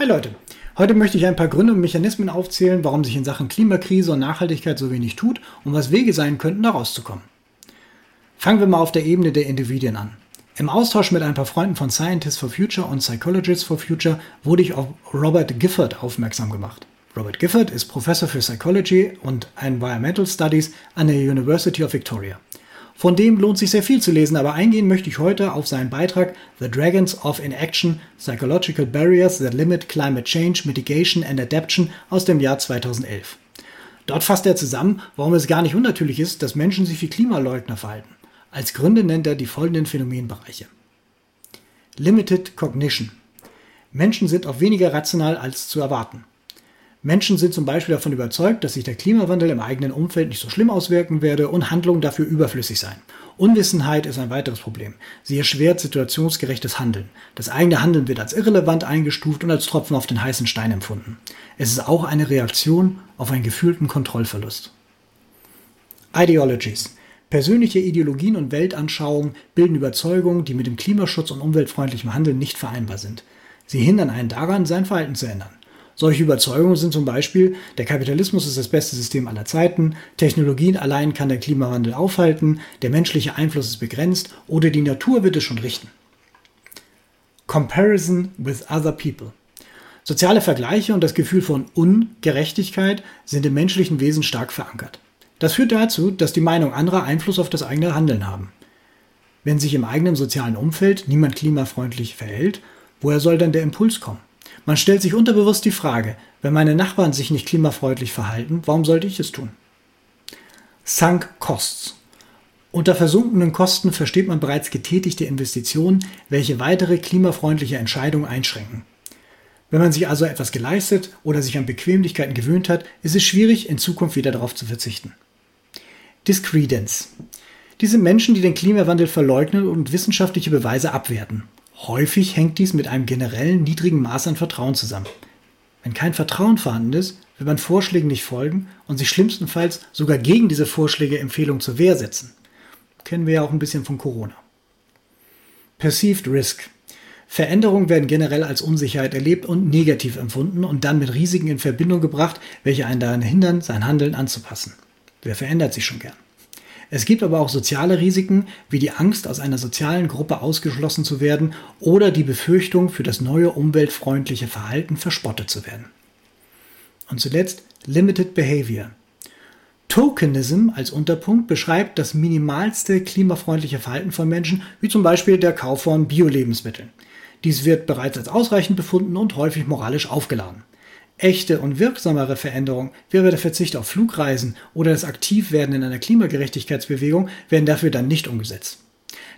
Hi Leute, heute möchte ich ein paar Gründe und Mechanismen aufzählen, warum sich in Sachen Klimakrise und Nachhaltigkeit so wenig tut und was Wege sein könnten, da rauszukommen. Fangen wir mal auf der Ebene der Individuen an. Im Austausch mit ein paar Freunden von Scientists for Future und Psychologists for Future wurde ich auf Robert Gifford aufmerksam gemacht. Robert Gifford ist Professor für Psychology und Environmental Studies an der University of Victoria. Von dem lohnt sich sehr viel zu lesen, aber eingehen möchte ich heute auf seinen Beitrag The Dragons of Inaction Psychological Barriers that Limit Climate Change, Mitigation and Adaptation aus dem Jahr 2011. Dort fasst er zusammen, warum es gar nicht unnatürlich ist, dass Menschen sich wie Klimaleugner verhalten. Als Gründe nennt er die folgenden Phänomenbereiche. Limited Cognition. Menschen sind oft weniger rational als zu erwarten. Menschen sind zum Beispiel davon überzeugt, dass sich der Klimawandel im eigenen Umfeld nicht so schlimm auswirken werde und Handlungen dafür überflüssig seien. Unwissenheit ist ein weiteres Problem. Sie erschwert situationsgerechtes Handeln. Das eigene Handeln wird als irrelevant eingestuft und als Tropfen auf den heißen Stein empfunden. Es ist auch eine Reaktion auf einen gefühlten Kontrollverlust. Ideologies. Persönliche Ideologien und Weltanschauungen bilden Überzeugungen, die mit dem Klimaschutz und umweltfreundlichem Handeln nicht vereinbar sind. Sie hindern einen daran, sein Verhalten zu ändern. Solche Überzeugungen sind zum Beispiel, der Kapitalismus ist das beste System aller Zeiten, Technologien allein kann der Klimawandel aufhalten, der menschliche Einfluss ist begrenzt oder die Natur wird es schon richten. Comparison with other people. Soziale Vergleiche und das Gefühl von Ungerechtigkeit sind im menschlichen Wesen stark verankert. Das führt dazu, dass die Meinung anderer Einfluss auf das eigene Handeln haben. Wenn sich im eigenen sozialen Umfeld niemand klimafreundlich verhält, woher soll dann der Impuls kommen? Man stellt sich unterbewusst die Frage, wenn meine Nachbarn sich nicht klimafreundlich verhalten, warum sollte ich es tun? Sunk Costs. Unter versunkenen Kosten versteht man bereits getätigte Investitionen, welche weitere klimafreundliche Entscheidungen einschränken. Wenn man sich also etwas geleistet oder sich an Bequemlichkeiten gewöhnt hat, ist es schwierig, in Zukunft wieder darauf zu verzichten. Discredence. Diese Menschen, die den Klimawandel verleugnen und wissenschaftliche Beweise abwerten. Häufig hängt dies mit einem generellen niedrigen Maß an Vertrauen zusammen. Wenn kein Vertrauen vorhanden ist, will man Vorschlägen nicht folgen und sich schlimmstenfalls sogar gegen diese Vorschläge Empfehlungen zur Wehr setzen. Kennen wir ja auch ein bisschen von Corona. Perceived Risk. Veränderungen werden generell als Unsicherheit erlebt und negativ empfunden und dann mit Risiken in Verbindung gebracht, welche einen daran hindern, sein Handeln anzupassen. Wer verändert sich schon gern? Es gibt aber auch soziale Risiken, wie die Angst, aus einer sozialen Gruppe ausgeschlossen zu werden oder die Befürchtung, für das neue umweltfreundliche Verhalten verspottet zu werden. Und zuletzt Limited Behavior. Tokenism als Unterpunkt beschreibt das minimalste klimafreundliche Verhalten von Menschen, wie zum Beispiel der Kauf von Bio-Lebensmitteln. Dies wird bereits als ausreichend befunden und häufig moralisch aufgeladen. Echte und wirksamere Veränderungen, wie aber der Verzicht auf Flugreisen oder das Aktivwerden in einer Klimagerechtigkeitsbewegung, werden dafür dann nicht umgesetzt.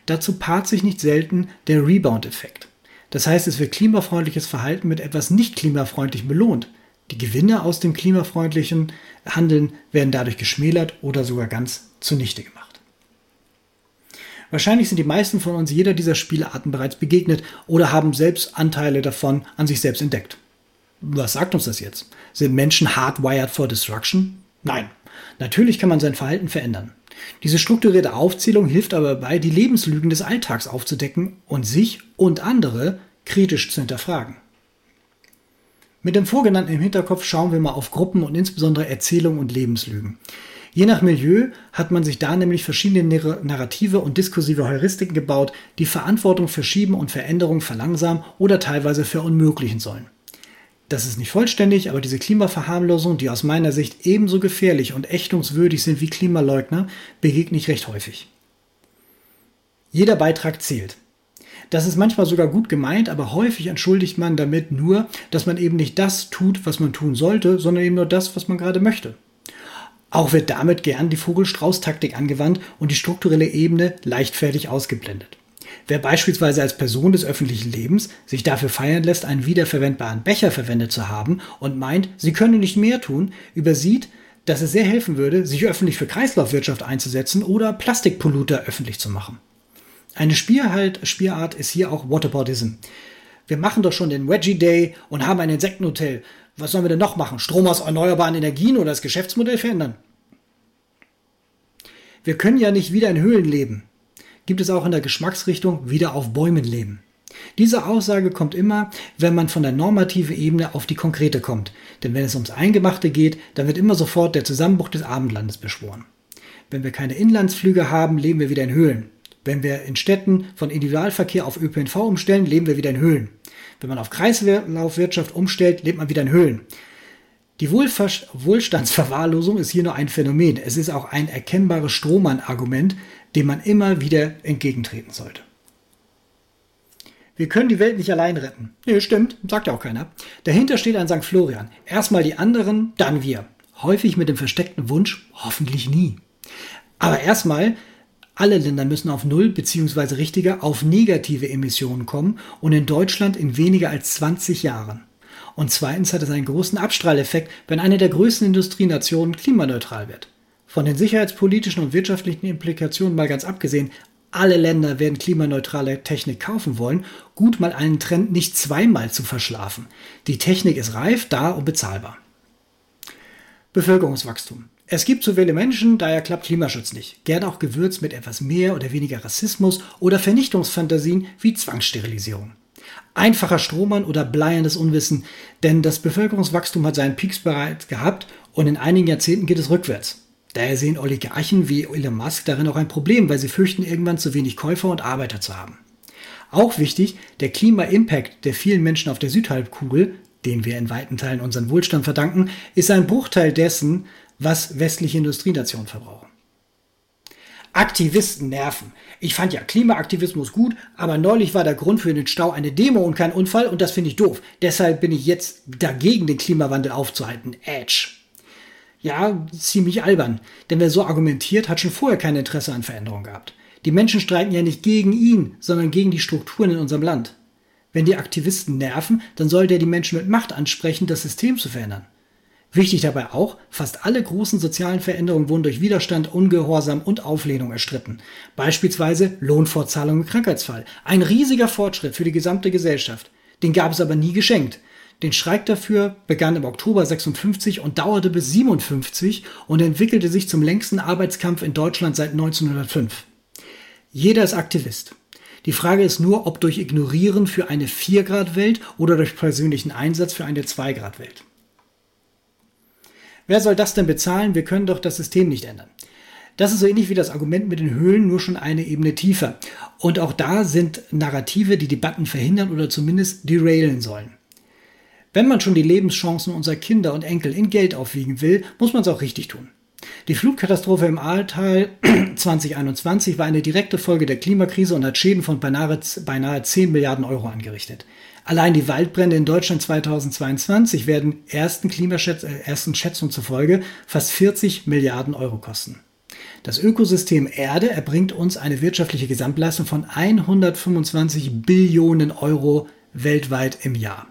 Dazu paart sich nicht selten der Rebound-Effekt. Das heißt, es wird klimafreundliches Verhalten mit etwas nicht klimafreundlich belohnt. Die Gewinne aus dem klimafreundlichen Handeln werden dadurch geschmälert oder sogar ganz zunichte gemacht. Wahrscheinlich sind die meisten von uns jeder dieser Spielarten bereits begegnet oder haben selbst Anteile davon an sich selbst entdeckt. Was sagt uns das jetzt? Sind Menschen hardwired for destruction? Nein. Natürlich kann man sein Verhalten verändern. Diese strukturierte Aufzählung hilft aber dabei, die Lebenslügen des Alltags aufzudecken und sich und andere kritisch zu hinterfragen. Mit dem Vorgenannten im Hinterkopf schauen wir mal auf Gruppen und insbesondere Erzählungen und Lebenslügen. Je nach Milieu hat man sich da nämlich verschiedene narrative und diskursive Heuristiken gebaut, die Verantwortung verschieben und Veränderungen verlangsamen oder teilweise verunmöglichen sollen. Das ist nicht vollständig, aber diese Klimaverharmlosung, die aus meiner Sicht ebenso gefährlich und ächtungswürdig sind wie Klimaleugner, begegne ich recht häufig. Jeder Beitrag zählt. Das ist manchmal sogar gut gemeint, aber häufig entschuldigt man damit nur, dass man eben nicht das tut, was man tun sollte, sondern eben nur das, was man gerade möchte. Auch wird damit gern die Vogelstrauß-Taktik angewandt und die strukturelle Ebene leichtfertig ausgeblendet. Wer beispielsweise als Person des öffentlichen Lebens sich dafür feiern lässt, einen wiederverwendbaren Becher verwendet zu haben und meint, sie könne nicht mehr tun, übersieht, dass es sehr helfen würde, sich öffentlich für Kreislaufwirtschaft einzusetzen oder Plastikpolluter öffentlich zu machen. Eine Spielhalt, Spielart ist hier auch Waterboardism. Wir machen doch schon den Wedgie Day und haben ein Insektenhotel. Was sollen wir denn noch machen? Strom aus erneuerbaren Energien oder das Geschäftsmodell verändern? Wir können ja nicht wieder in Höhlen leben gibt es auch in der Geschmacksrichtung wieder auf Bäumen leben. Diese Aussage kommt immer, wenn man von der normativen Ebene auf die konkrete kommt. Denn wenn es ums Eingemachte geht, dann wird immer sofort der Zusammenbruch des Abendlandes beschworen. Wenn wir keine Inlandsflüge haben, leben wir wieder in Höhlen. Wenn wir in Städten von Individualverkehr auf ÖPNV umstellen, leben wir wieder in Höhlen. Wenn man auf Kreislaufwirtschaft umstellt, lebt man wieder in Höhlen. Die Wohlstandsverwahrlosung ist hier nur ein Phänomen. Es ist auch ein erkennbares Strohmann-Argument, dem man immer wieder entgegentreten sollte. Wir können die Welt nicht allein retten. Nee, stimmt, sagt ja auch keiner. Dahinter steht ein St. Florian. Erstmal die anderen, dann wir. Häufig mit dem versteckten Wunsch, hoffentlich nie. Aber erstmal, alle Länder müssen auf Null beziehungsweise richtiger auf negative Emissionen kommen und in Deutschland in weniger als 20 Jahren. Und zweitens hat es einen großen Abstrahleffekt, wenn eine der größten Industrienationen klimaneutral wird. Von den sicherheitspolitischen und wirtschaftlichen Implikationen mal ganz abgesehen, alle Länder werden klimaneutrale Technik kaufen wollen, gut mal einen Trend nicht zweimal zu verschlafen. Die Technik ist reif, da und bezahlbar. Bevölkerungswachstum. Es gibt zu viele Menschen, daher klappt Klimaschutz nicht. Gerne auch gewürzt mit etwas mehr oder weniger Rassismus oder Vernichtungsfantasien wie Zwangssterilisierung. Einfacher Strohmann oder bleierndes Unwissen, denn das Bevölkerungswachstum hat seinen Peaks bereits gehabt und in einigen Jahrzehnten geht es rückwärts. Daher sehen Oligarchen wie Elon Musk darin auch ein Problem, weil sie fürchten, irgendwann zu wenig Käufer und Arbeiter zu haben. Auch wichtig, der Klima-Impact der vielen Menschen auf der Südhalbkugel, den wir in weiten Teilen unseren Wohlstand verdanken, ist ein Bruchteil dessen, was westliche Industrienationen verbrauchen. Aktivisten nerven. Ich fand ja Klimaaktivismus gut, aber neulich war der Grund für den Stau eine Demo und kein Unfall und das finde ich doof. Deshalb bin ich jetzt dagegen, den Klimawandel aufzuhalten. Edge. Ja, ziemlich albern. Denn wer so argumentiert, hat schon vorher kein Interesse an Veränderung gehabt. Die Menschen streiken ja nicht gegen ihn, sondern gegen die Strukturen in unserem Land. Wenn die Aktivisten nerven, dann soll der die Menschen mit Macht ansprechen, das System zu verändern. Wichtig dabei auch, fast alle großen sozialen Veränderungen wurden durch Widerstand, Ungehorsam und Auflehnung erstritten. Beispielsweise Lohnfortzahlung im Krankheitsfall. Ein riesiger Fortschritt für die gesamte Gesellschaft. Den gab es aber nie geschenkt. Den Streik dafür begann im Oktober 56 und dauerte bis 57 und entwickelte sich zum längsten Arbeitskampf in Deutschland seit 1905. Jeder ist Aktivist. Die Frage ist nur, ob durch Ignorieren für eine 4-Grad-Welt oder durch persönlichen Einsatz für eine 2-Grad-Welt. Wer soll das denn bezahlen? Wir können doch das System nicht ändern. Das ist so ähnlich wie das Argument mit den Höhlen, nur schon eine Ebene tiefer. Und auch da sind Narrative, die Debatten verhindern oder zumindest derailen sollen. Wenn man schon die Lebenschancen unserer Kinder und Enkel in Geld aufwiegen will, muss man es auch richtig tun. Die Flugkatastrophe im Ahrtal 2021 war eine direkte Folge der Klimakrise und hat Schäden von beinahe, beinahe 10 Milliarden Euro angerichtet. Allein die Waldbrände in Deutschland 2022 werden ersten, Klimaschätz äh, ersten Schätzungen zufolge fast 40 Milliarden Euro kosten. Das Ökosystem Erde erbringt uns eine wirtschaftliche Gesamtleistung von 125 Billionen Euro weltweit im Jahr.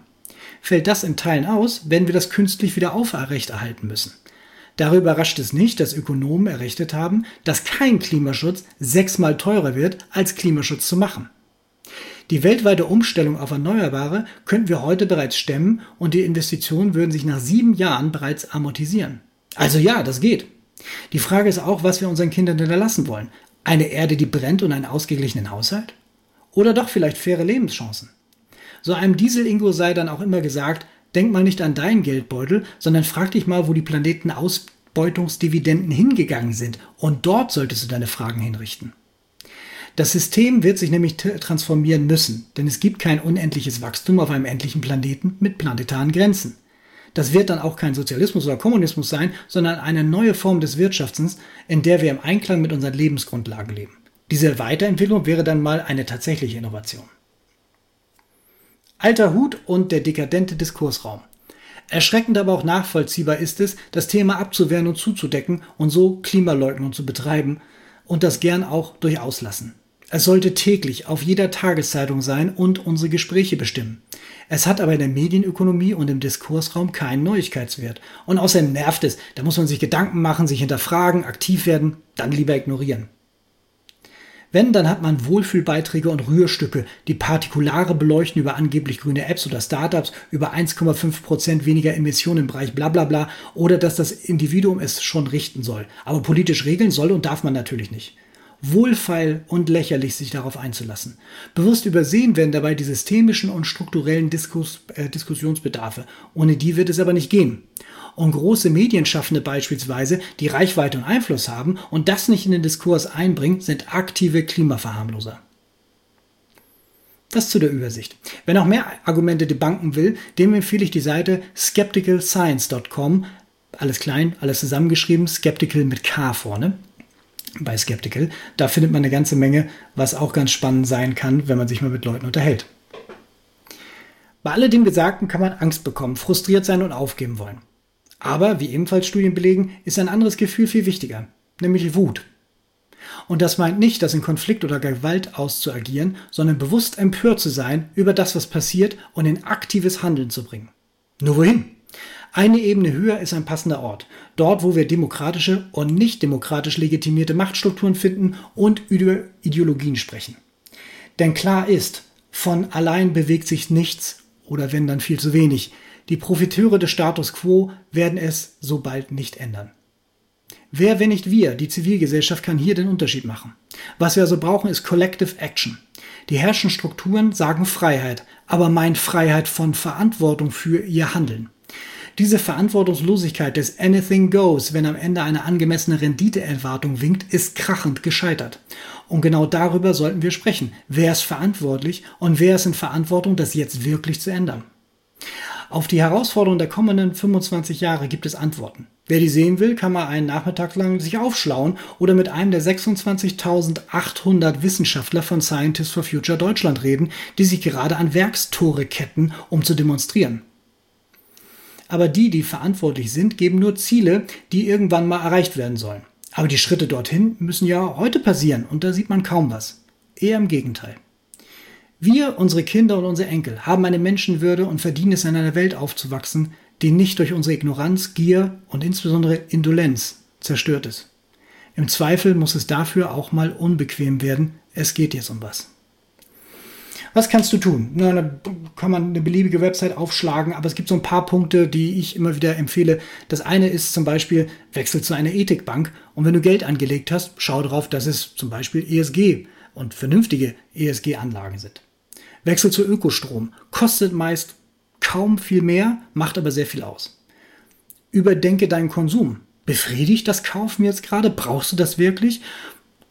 Fällt das in Teilen aus, werden wir das künstlich wieder aufrechterhalten müssen. Darüber überrascht es nicht, dass Ökonomen errechnet haben, dass kein Klimaschutz sechsmal teurer wird, als Klimaschutz zu machen. Die weltweite Umstellung auf Erneuerbare könnten wir heute bereits stemmen und die Investitionen würden sich nach sieben Jahren bereits amortisieren. Also ja, das geht. Die Frage ist auch, was wir unseren Kindern hinterlassen wollen. Eine Erde, die brennt und einen ausgeglichenen Haushalt? Oder doch vielleicht faire Lebenschancen? So einem Diesel-Ingo sei dann auch immer gesagt, denk mal nicht an deinen Geldbeutel, sondern frag dich mal, wo die Planetenausbeutungsdividenden hingegangen sind. Und dort solltest du deine Fragen hinrichten. Das System wird sich nämlich transformieren müssen, denn es gibt kein unendliches Wachstum auf einem endlichen Planeten mit planetaren Grenzen. Das wird dann auch kein Sozialismus oder Kommunismus sein, sondern eine neue Form des Wirtschaftens, in der wir im Einklang mit unseren Lebensgrundlagen leben. Diese Weiterentwicklung wäre dann mal eine tatsächliche Innovation. Alter Hut und der dekadente Diskursraum. Erschreckend aber auch nachvollziehbar ist es, das Thema abzuwehren und zuzudecken und so Klimaleugnung zu betreiben und das gern auch durchaus lassen. Es sollte täglich auf jeder Tageszeitung sein und unsere Gespräche bestimmen. Es hat aber in der Medienökonomie und im Diskursraum keinen Neuigkeitswert. Und außerdem nervt es, da muss man sich Gedanken machen, sich hinterfragen, aktiv werden, dann lieber ignorieren. Wenn, dann hat man Wohlfühlbeiträge und Rührstücke, die Partikulare beleuchten über angeblich grüne Apps oder Startups, über 1,5% weniger Emissionen im Bereich bla bla bla oder dass das Individuum es schon richten soll. Aber politisch regeln soll und darf man natürlich nicht. Wohlfeil und lächerlich, sich darauf einzulassen. Bewusst übersehen werden dabei die systemischen und strukturellen Diskus, äh, Diskussionsbedarfe. Ohne die wird es aber nicht gehen. Und große Medienschaffende beispielsweise, die Reichweite und Einfluss haben und das nicht in den Diskurs einbringen, sind aktive Klimaverharmloser. Das zu der Übersicht. Wer noch mehr Argumente debunken will, dem empfehle ich die Seite skepticalscience.com. Alles klein, alles zusammengeschrieben, skeptical mit K vorne bei Skeptical. Da findet man eine ganze Menge, was auch ganz spannend sein kann, wenn man sich mal mit Leuten unterhält. Bei alledem Gesagten kann man Angst bekommen, frustriert sein und aufgeben wollen. Aber, wie ebenfalls Studien belegen, ist ein anderes Gefühl viel wichtiger, nämlich Wut. Und das meint nicht, das in Konflikt oder Gewalt auszuagieren, sondern bewusst empört zu sein über das, was passiert und in aktives Handeln zu bringen. Nur wohin? Eine Ebene höher ist ein passender Ort. Dort, wo wir demokratische und nicht demokratisch legitimierte Machtstrukturen finden und über Ideologien sprechen. Denn klar ist, von allein bewegt sich nichts oder wenn dann viel zu wenig. Die Profiteure des Status quo werden es so bald nicht ändern. Wer, wenn nicht wir, die Zivilgesellschaft, kann hier den Unterschied machen? Was wir also brauchen, ist Collective Action. Die herrschenden Strukturen sagen Freiheit, aber meint Freiheit von Verantwortung für ihr Handeln. Diese Verantwortungslosigkeit des Anything Goes, wenn am Ende eine angemessene Renditeerwartung winkt, ist krachend gescheitert. Und genau darüber sollten wir sprechen. Wer ist verantwortlich und wer ist in Verantwortung, das jetzt wirklich zu ändern? Auf die Herausforderungen der kommenden 25 Jahre gibt es Antworten. Wer die sehen will, kann mal einen Nachmittag lang sich aufschlauen oder mit einem der 26.800 Wissenschaftler von Scientists for Future Deutschland reden, die sich gerade an Werkstore ketten, um zu demonstrieren. Aber die, die verantwortlich sind, geben nur Ziele, die irgendwann mal erreicht werden sollen. Aber die Schritte dorthin müssen ja heute passieren und da sieht man kaum was. Eher im Gegenteil. Wir, unsere Kinder und unsere Enkel haben eine Menschenwürde und verdienen es, in einer Welt aufzuwachsen, die nicht durch unsere Ignoranz, Gier und insbesondere Indolenz zerstört ist. Im Zweifel muss es dafür auch mal unbequem werden. Es geht jetzt um was. Was kannst du tun? Na, da kann man eine beliebige Website aufschlagen, aber es gibt so ein paar Punkte, die ich immer wieder empfehle. Das eine ist zum Beispiel, wechsel zu einer Ethikbank und wenn du Geld angelegt hast, schau darauf, dass es zum Beispiel ESG und vernünftige ESG-Anlagen sind. Wechsel zu Ökostrom. Kostet meist kaum viel mehr, macht aber sehr viel aus. Überdenke deinen Konsum. Befriedigt das Kaufen jetzt gerade? Brauchst du das wirklich?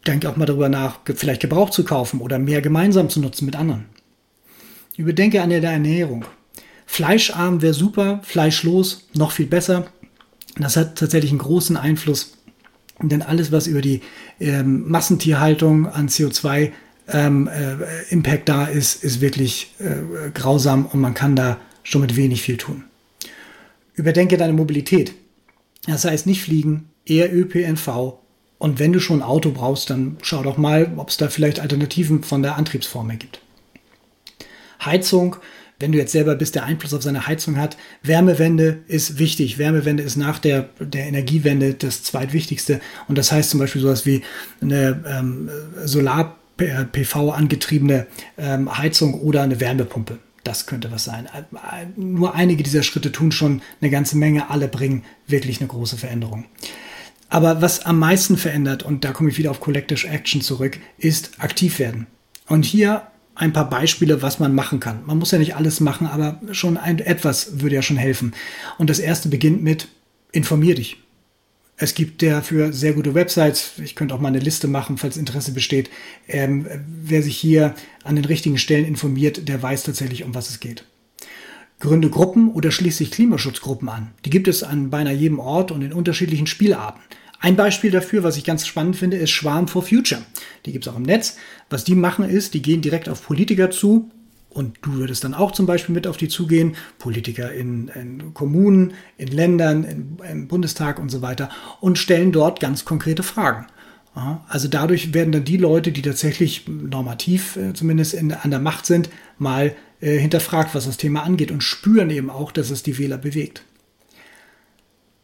Denke auch mal darüber nach, vielleicht Gebrauch zu kaufen oder mehr gemeinsam zu nutzen mit anderen. Überdenke an der Ernährung. Fleischarm wäre super, fleischlos noch viel besser. Das hat tatsächlich einen großen Einfluss, denn alles, was über die ähm, Massentierhaltung an CO2 ähm, äh, Impact da ist, ist wirklich äh, grausam und man kann da schon mit wenig viel tun. Überdenke deine Mobilität. Das heißt nicht fliegen, eher ÖPNV. Und wenn du schon ein Auto brauchst, dann schau doch mal, ob es da vielleicht Alternativen von der Antriebsform gibt. Heizung, wenn du jetzt selber bist, der Einfluss auf seine Heizung hat. Wärmewende ist wichtig. Wärmewende ist nach der, der Energiewende das zweitwichtigste. Und das heißt zum Beispiel sowas wie eine ähm, Solar- PV angetriebene ähm, Heizung oder eine Wärmepumpe. Das könnte was sein. Nur einige dieser Schritte tun schon eine ganze Menge. Alle bringen wirklich eine große Veränderung. Aber was am meisten verändert, und da komme ich wieder auf Collective Action zurück, ist aktiv werden. Und hier ein paar Beispiele, was man machen kann. Man muss ja nicht alles machen, aber schon ein, etwas würde ja schon helfen. Und das erste beginnt mit informier dich. Es gibt dafür sehr gute Websites. Ich könnte auch mal eine Liste machen, falls Interesse besteht. Ähm, wer sich hier an den richtigen Stellen informiert, der weiß tatsächlich, um was es geht. Gründe Gruppen oder schließlich Klimaschutzgruppen an. Die gibt es an beinahe jedem Ort und in unterschiedlichen Spielarten. Ein Beispiel dafür, was ich ganz spannend finde, ist Schwarm for Future. Die gibt es auch im Netz. Was die machen ist, die gehen direkt auf Politiker zu und du würdest dann auch zum Beispiel mit auf die zugehen, Politiker in, in Kommunen, in Ländern, in, im Bundestag und so weiter, und stellen dort ganz konkrete Fragen. Also dadurch werden dann die Leute, die tatsächlich normativ äh, zumindest in, an der Macht sind, mal äh, hinterfragt, was das Thema angeht und spüren eben auch, dass es die Wähler bewegt.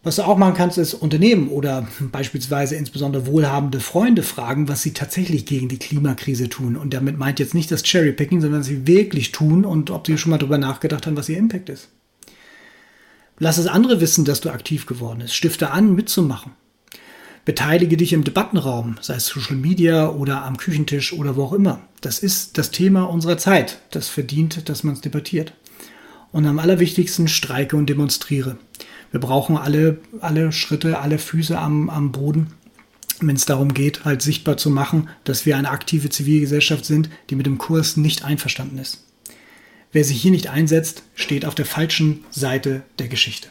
Was du auch machen kannst, ist Unternehmen oder beispielsweise insbesondere wohlhabende Freunde fragen, was sie tatsächlich gegen die Klimakrise tun. Und damit meint jetzt nicht das Cherrypicking, sondern was sie wirklich tun und ob sie schon mal darüber nachgedacht haben, was ihr Impact ist. Lass es andere wissen, dass du aktiv geworden bist. Stifte an, mitzumachen. Beteilige dich im Debattenraum, sei es Social Media oder am Küchentisch oder wo auch immer. Das ist das Thema unserer Zeit. Das verdient, dass man es debattiert. Und am allerwichtigsten streike und demonstriere. Wir brauchen alle, alle Schritte, alle Füße am, am Boden, wenn es darum geht, halt sichtbar zu machen, dass wir eine aktive Zivilgesellschaft sind, die mit dem Kurs nicht einverstanden ist. Wer sich hier nicht einsetzt, steht auf der falschen Seite der Geschichte.